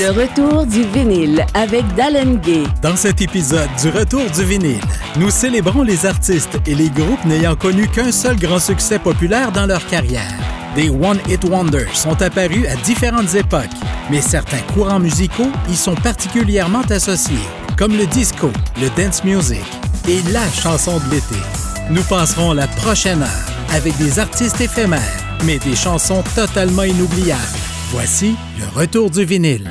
Le retour du vinyle avec Dallin Gay. Dans cet épisode du Retour du vinyle, nous célébrons les artistes et les groupes n'ayant connu qu'un seul grand succès populaire dans leur carrière. Des One Hit Wonders sont apparus à différentes époques, mais certains courants musicaux y sont particulièrement associés, comme le disco, le dance music et la chanson de l'été. Nous passerons la prochaine heure avec des artistes éphémères, mais des chansons totalement inoubliables. Voici le retour du vinyle.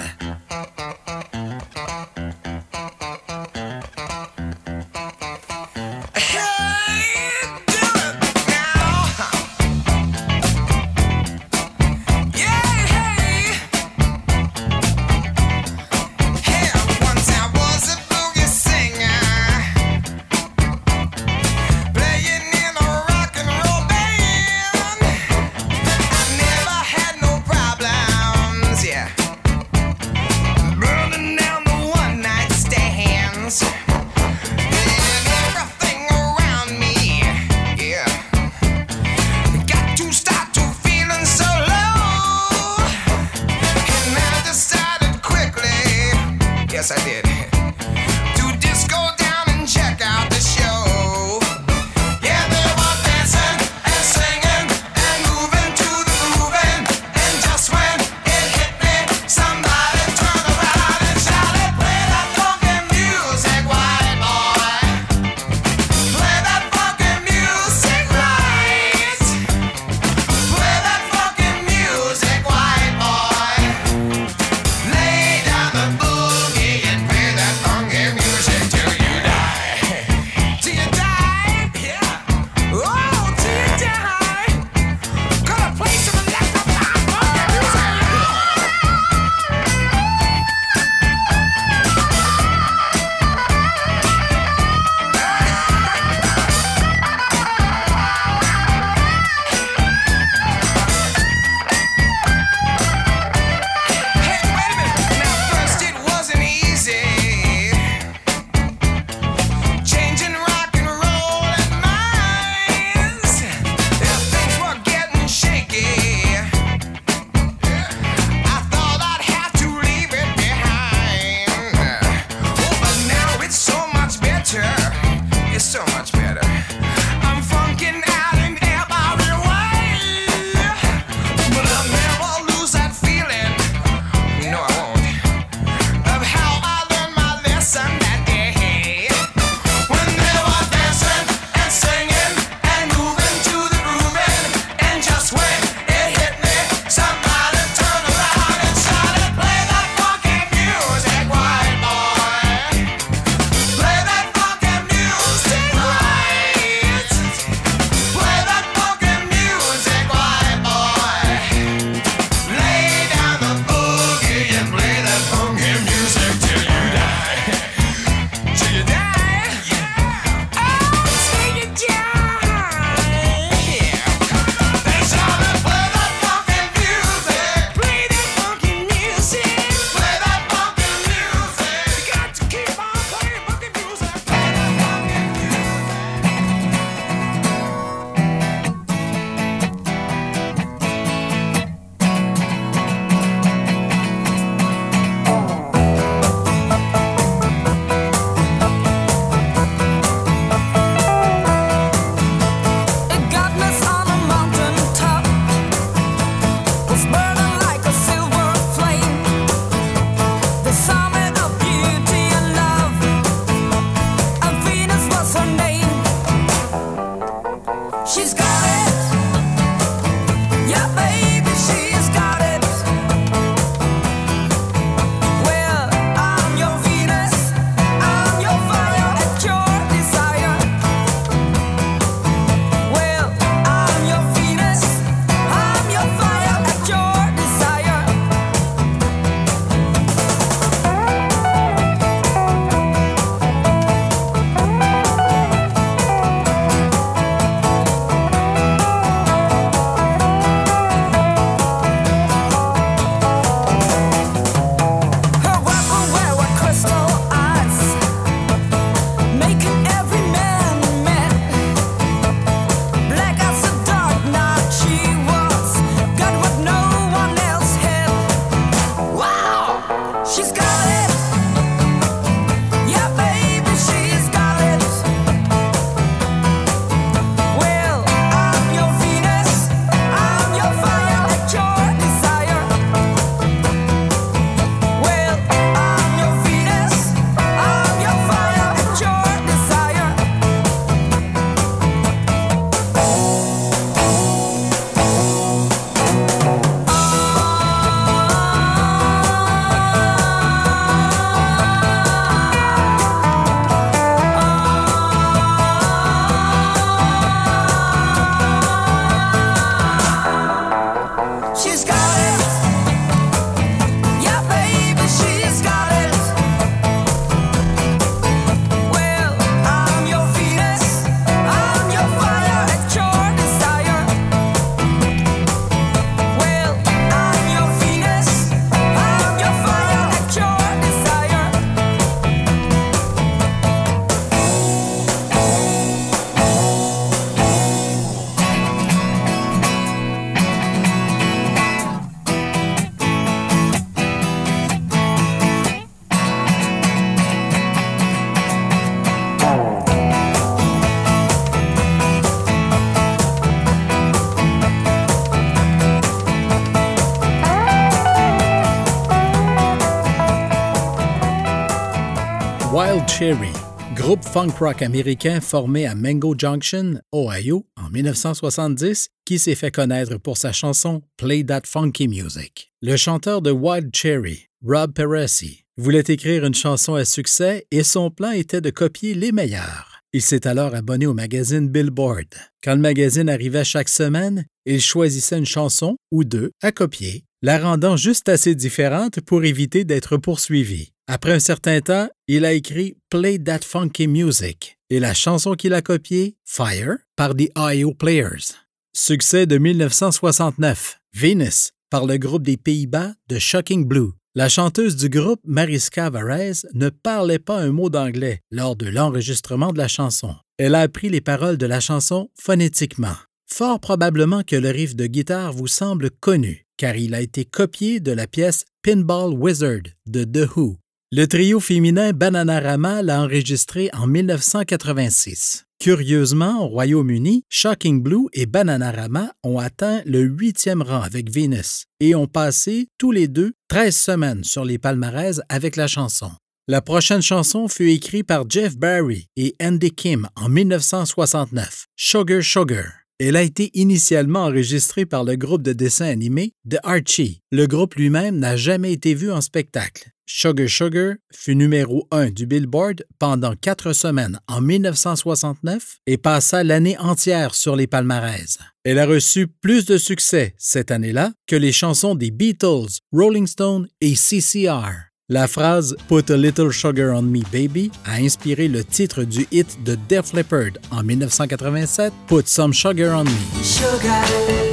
Cherry, groupe funk rock américain formé à Mango Junction, Ohio, en 1970, qui s'est fait connaître pour sa chanson Play That Funky Music. Le chanteur de Wild Cherry, Rob Peresi, voulait écrire une chanson à succès et son plan était de copier les meilleurs. Il s'est alors abonné au magazine Billboard. Quand le magazine arrivait chaque semaine, il choisissait une chanson ou deux à copier, la rendant juste assez différente pour éviter d'être poursuivi. Après un certain temps, il a écrit Play That Funky Music et la chanson qu'il a copiée, Fire, par The IO Players. Succès de 1969, Venus, par le groupe des Pays-Bas de Shocking Blue. La chanteuse du groupe, Mariska Varese, ne parlait pas un mot d'anglais lors de l'enregistrement de la chanson. Elle a appris les paroles de la chanson phonétiquement. Fort probablement que le riff de guitare vous semble connu, car il a été copié de la pièce Pinball Wizard de The Who, le trio féminin Bananarama l'a enregistré en 1986. Curieusement, au Royaume-Uni, Shocking Blue et Bananarama ont atteint le huitième rang avec Venus et ont passé tous les deux 13 semaines sur les palmarès avec la chanson. La prochaine chanson fut écrite par Jeff Barry et Andy Kim en 1969, Sugar Sugar. Elle a été initialement enregistrée par le groupe de dessin animé The Archie. Le groupe lui-même n'a jamais été vu en spectacle. Sugar Sugar fut numéro 1 du Billboard pendant quatre semaines en 1969 et passa l'année entière sur les palmarès. Elle a reçu plus de succès cette année-là que les chansons des Beatles, Rolling Stone et CCR. La phrase Put a little sugar on me, baby a inspiré le titre du hit de Def Leppard en 1987, Put some sugar on me.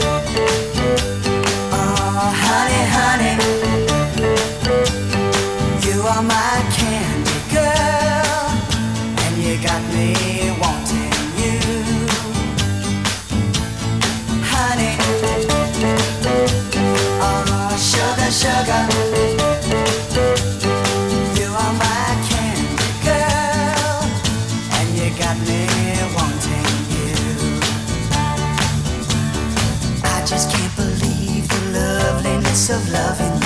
Of loving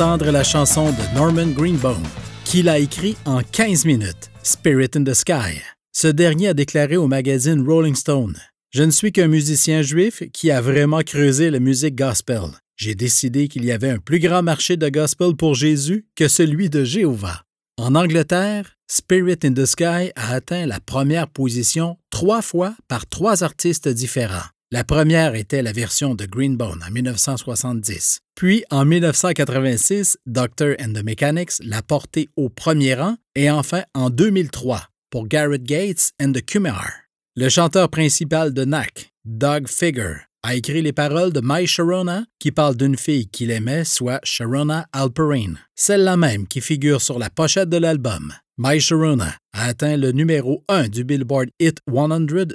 la chanson de Norman Greenbaum, qu'il a écrit en 15 minutes, Spirit in the Sky. Ce dernier a déclaré au magazine Rolling Stone Je ne suis qu'un musicien juif qui a vraiment creusé la musique gospel. J'ai décidé qu'il y avait un plus grand marché de gospel pour Jésus que celui de Jéhovah. En Angleterre, Spirit in the Sky a atteint la première position trois fois par trois artistes différents. La première était la version de Greenbone en 1970. Puis, en 1986, Doctor and the Mechanics l'a porté au premier rang et enfin en 2003 pour Garrett Gates and the Kumar. Le chanteur principal de NAC, Doug Figure, a écrit les paroles de My Sharona qui parle d'une fille qu'il aimait, soit Sharona Alperine, celle-là même qui figure sur la pochette de l'album. My Sharona a atteint le numéro 1 du Billboard Hit 100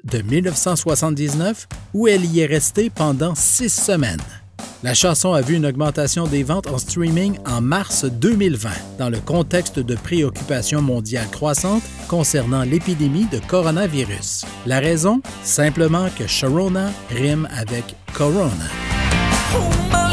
de 1979 où elle y est restée pendant six semaines. La chanson a vu une augmentation des ventes en streaming en mars 2020 dans le contexte de préoccupations mondiales croissantes concernant l'épidémie de coronavirus. La raison? Simplement que Sharona rime avec Corona.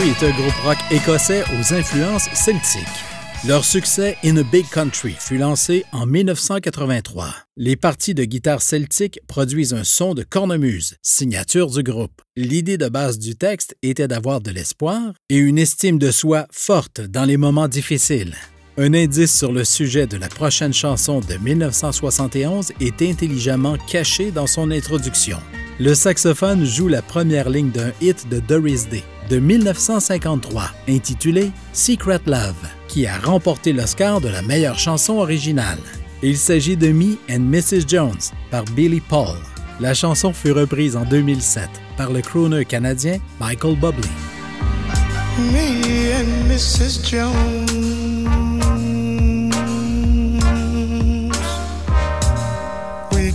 Est un groupe rock écossais aux influences celtiques. Leur succès In a Big Country fut lancé en 1983. Les parties de guitare celtique produisent un son de cornemuse, signature du groupe. L'idée de base du texte était d'avoir de l'espoir et une estime de soi forte dans les moments difficiles. Un indice sur le sujet de la prochaine chanson de 1971 est intelligemment caché dans son introduction. Le saxophone joue la première ligne d'un hit de Doris Day de 1953 intitulé Secret Love, qui a remporté l'Oscar de la meilleure chanson originale. Il s'agit de Me and Mrs. Jones par Billy Paul. La chanson fut reprise en 2007 par le crooner canadien Michael Bublé.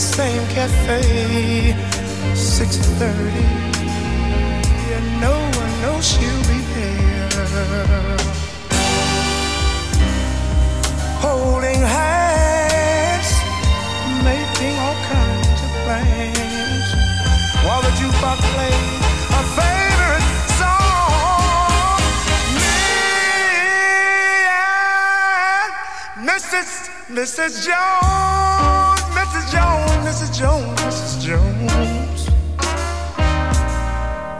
Same cafe, 6:30, and no one knows she'll be there. Holding hands, making all kinds of plans, while the jukebox plays a favorite song. Me and Mrs. Mrs. Jones,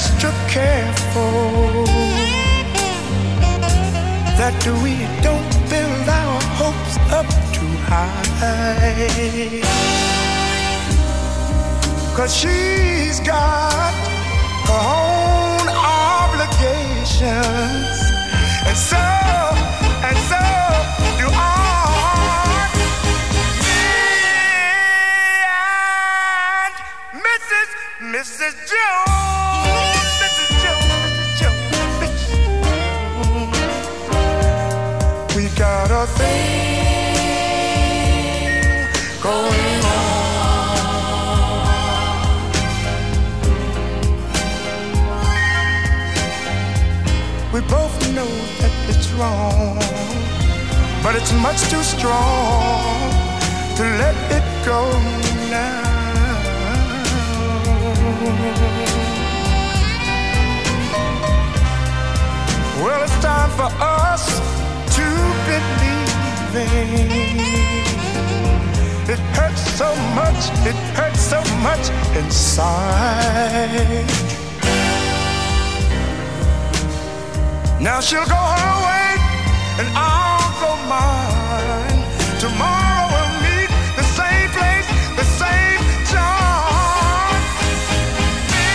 extra careful that we don't build our hopes up too high. Cause she's got her own obligations. And so, and so do I. Me and Mrs. Mrs. Jones. Thing going on. We both know that it's wrong, but it's much too strong to let it go now. Well, it's time for us to believe It hurts so much, it hurts so much inside. Now she'll go her way, and I'll go mine. Tomorrow we'll meet the same place, the same time. Me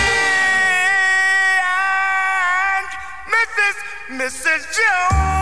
and Mrs. Mrs. Jones,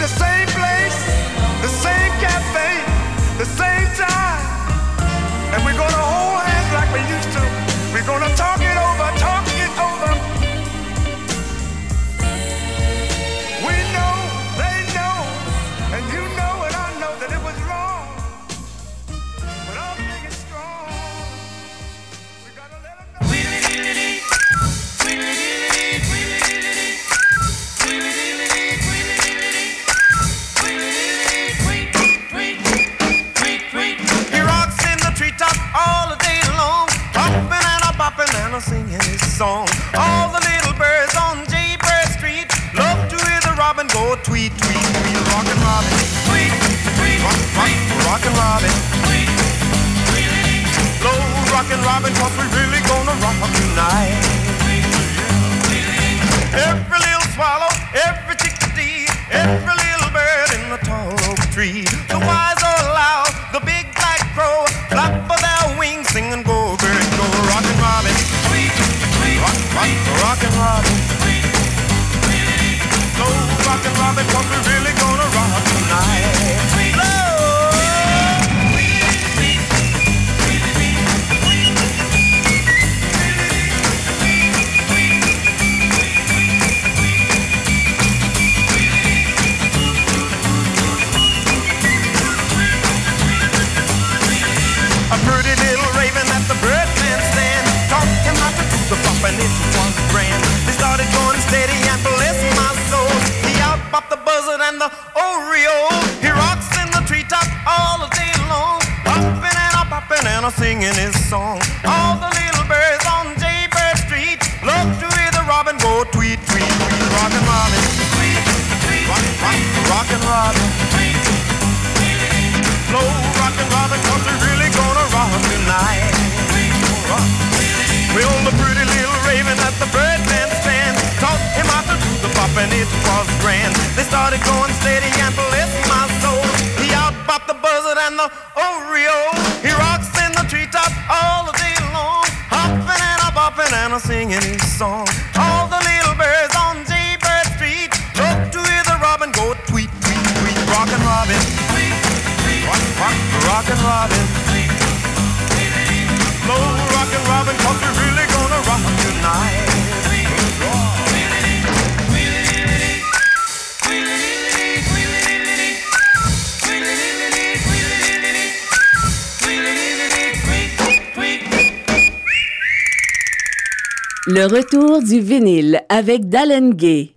the same Robin Hood was really good. Le retour du vinyle avec Dallengay.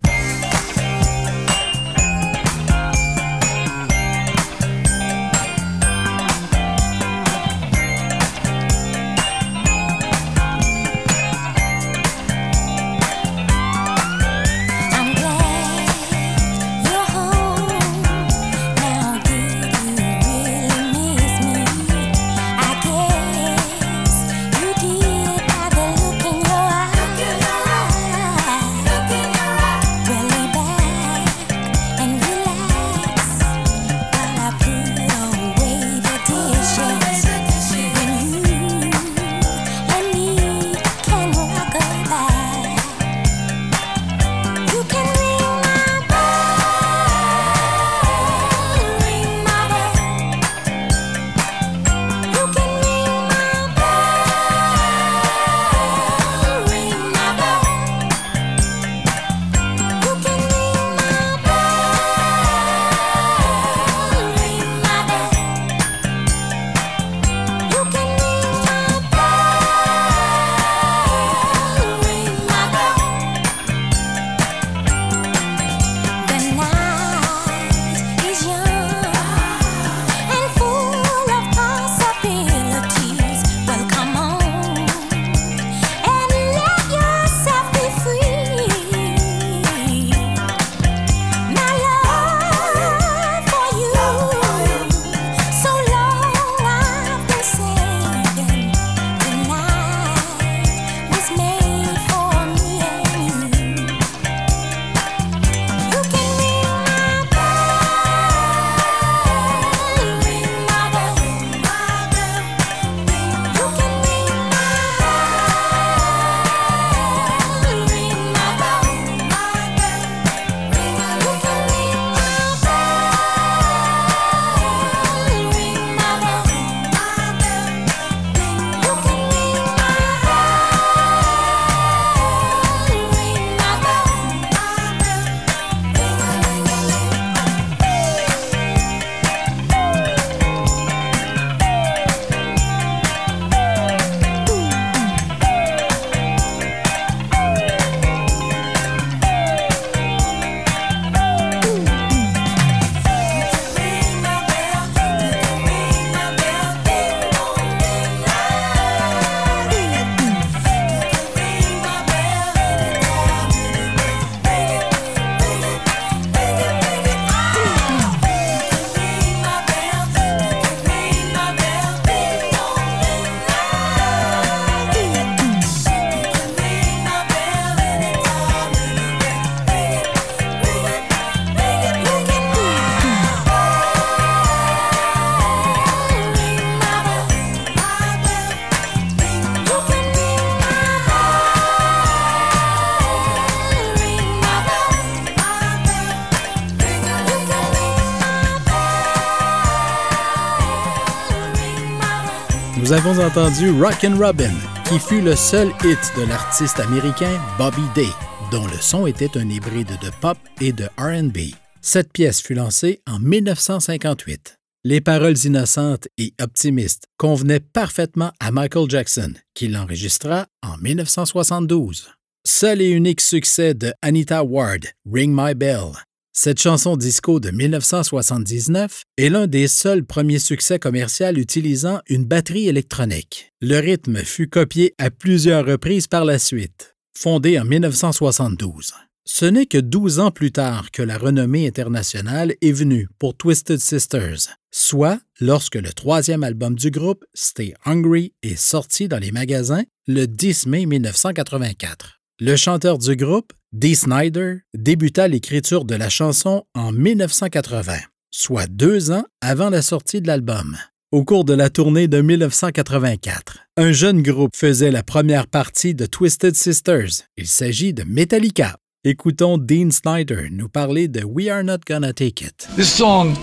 Nous avons entendu Rockin' Robin, qui fut le seul hit de l'artiste américain Bobby Day, dont le son était un hybride de pop et de RB. Cette pièce fut lancée en 1958. Les paroles innocentes et optimistes convenaient parfaitement à Michael Jackson, qui l'enregistra en 1972. Seul et unique succès de Anita Ward, Ring My Bell. Cette chanson disco de 1979 est l'un des seuls premiers succès commerciaux utilisant une batterie électronique. Le rythme fut copié à plusieurs reprises par la suite. Fondée en 1972. Ce n'est que 12 ans plus tard que la renommée internationale est venue pour Twisted Sisters, soit lorsque le troisième album du groupe, Stay Hungry, est sorti dans les magasins le 10 mai 1984. Le chanteur du groupe, Dee Snyder, débuta l'écriture de la chanson en 1980, soit deux ans avant la sortie de l'album. Au cours de la tournée de 1984, un jeune groupe faisait la première partie de Twisted Sisters. Il s'agit de Metallica. Écoutons Dean Snyder nous parler de We Are Not Gonna Take It. This song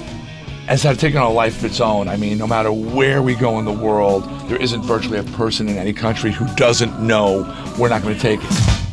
has had taken a life of its own. I mean, no matter where we go in the world, there isn't virtually a person in any country who doesn't know we're not going to take it.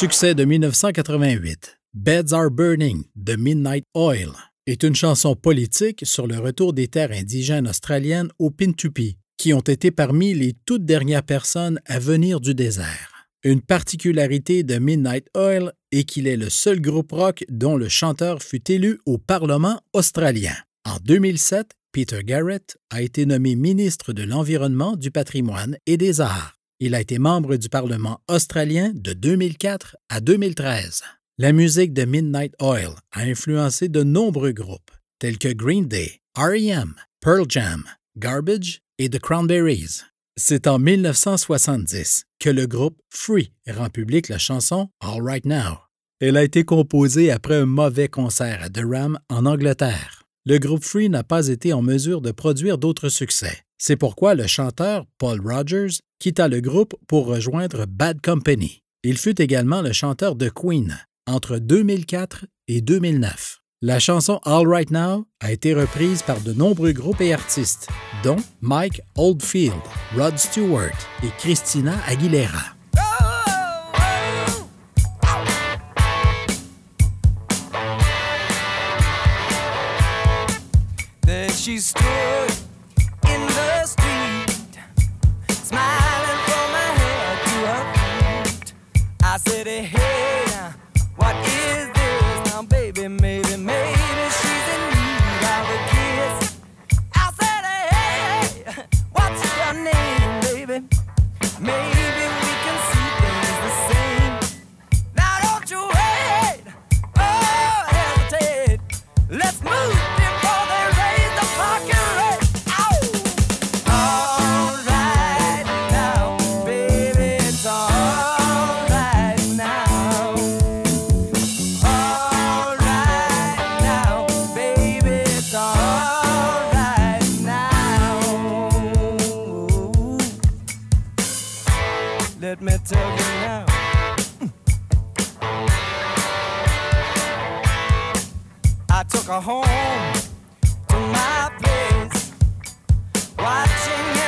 Succès de 1988. Beds Are Burning de Midnight Oil est une chanson politique sur le retour des terres indigènes australiennes au Pintupi, qui ont été parmi les toutes dernières personnes à venir du désert. Une particularité de Midnight Oil est qu'il est le seul groupe rock dont le chanteur fut élu au Parlement australien. En 2007, Peter Garrett a été nommé ministre de l'Environnement, du Patrimoine et des Arts. Il a été membre du Parlement australien de 2004 à 2013. La musique de Midnight Oil a influencé de nombreux groupes, tels que Green Day, REM, Pearl Jam, Garbage et The Cranberries. C'est en 1970 que le groupe Free rend public la chanson All Right Now. Elle a été composée après un mauvais concert à Durham, en Angleterre. Le groupe Free n'a pas été en mesure de produire d'autres succès. C'est pourquoi le chanteur Paul Rogers quitta le groupe pour rejoindre Bad Company. Il fut également le chanteur de Queen entre 2004 et 2009. La chanson All Right Now a été reprise par de nombreux groupes et artistes, dont Mike Oldfield, Rod Stewart et Christina Aguilera. Let me tell you now. Mm. I took her home to my place, watching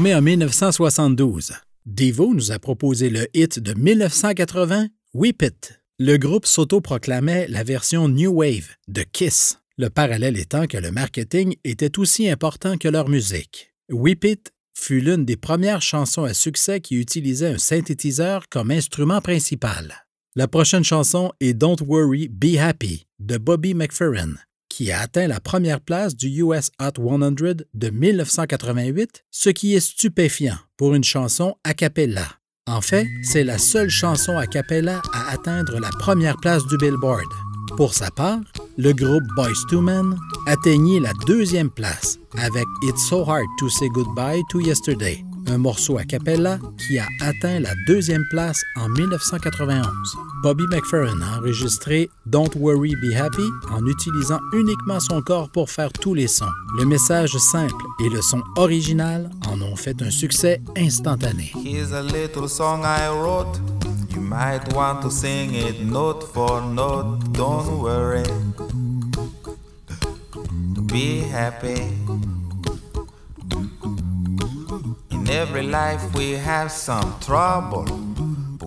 Formé en 1972, Devo nous a proposé le hit de 1980, Whip It. Le groupe s'autoproclamait la version New Wave de Kiss, le parallèle étant que le marketing était aussi important que leur musique. Whip It fut l'une des premières chansons à succès qui utilisait un synthétiseur comme instrument principal. La prochaine chanson est Don't Worry, Be Happy de Bobby McFerrin, qui a atteint la première place du US Hot 100 de 1988, ce qui est stupéfiant pour une chanson a cappella. En fait, c'est la seule chanson a cappella à atteindre la première place du Billboard. Pour sa part, le groupe Boys to Men atteignit la deuxième place avec It's So Hard to Say Goodbye to Yesterday, un morceau a cappella qui a atteint la deuxième place en 1991. Bobby McFerrin a enregistré Don't Worry Be Happy en utilisant uniquement son corps pour faire tous les sons. Le message simple et le son original en ont fait un succès instantané. Little song I wrote. You might want to sing it note for note. Don't worry. In every life we have some trouble.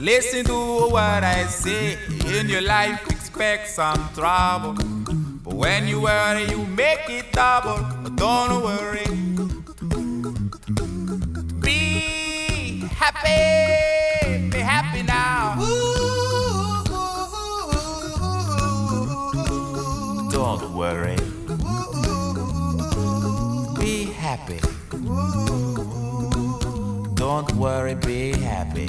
Listen to what I say. In your life, expect some trouble. But when you worry, you make it double. Don't worry. Be happy. Be happy now. Don't worry. Be happy. Don't worry, be happy.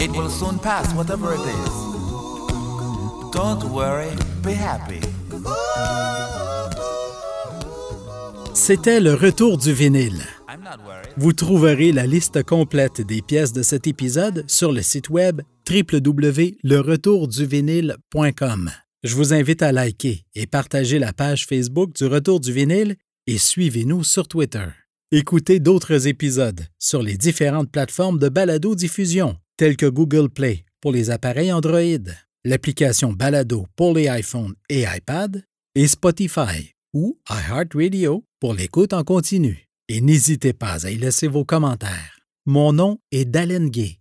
It will soon pass, whatever it is. Don't worry, be happy. C'était le retour du vinyle. Vous trouverez la liste complète des pièces de cet épisode sur le site web www.leretourduvinyle.com. Je vous invite à liker et partager la page Facebook du Retour du vinyle et suivez-nous sur Twitter. Écoutez d'autres épisodes sur les différentes plateformes de balado-diffusion telles que Google Play pour les appareils Android, l'application Balado pour les iPhones et iPad et Spotify ou iHeartRadio pour l'écoute en continu. Et n'hésitez pas à y laisser vos commentaires. Mon nom est Dalen Gay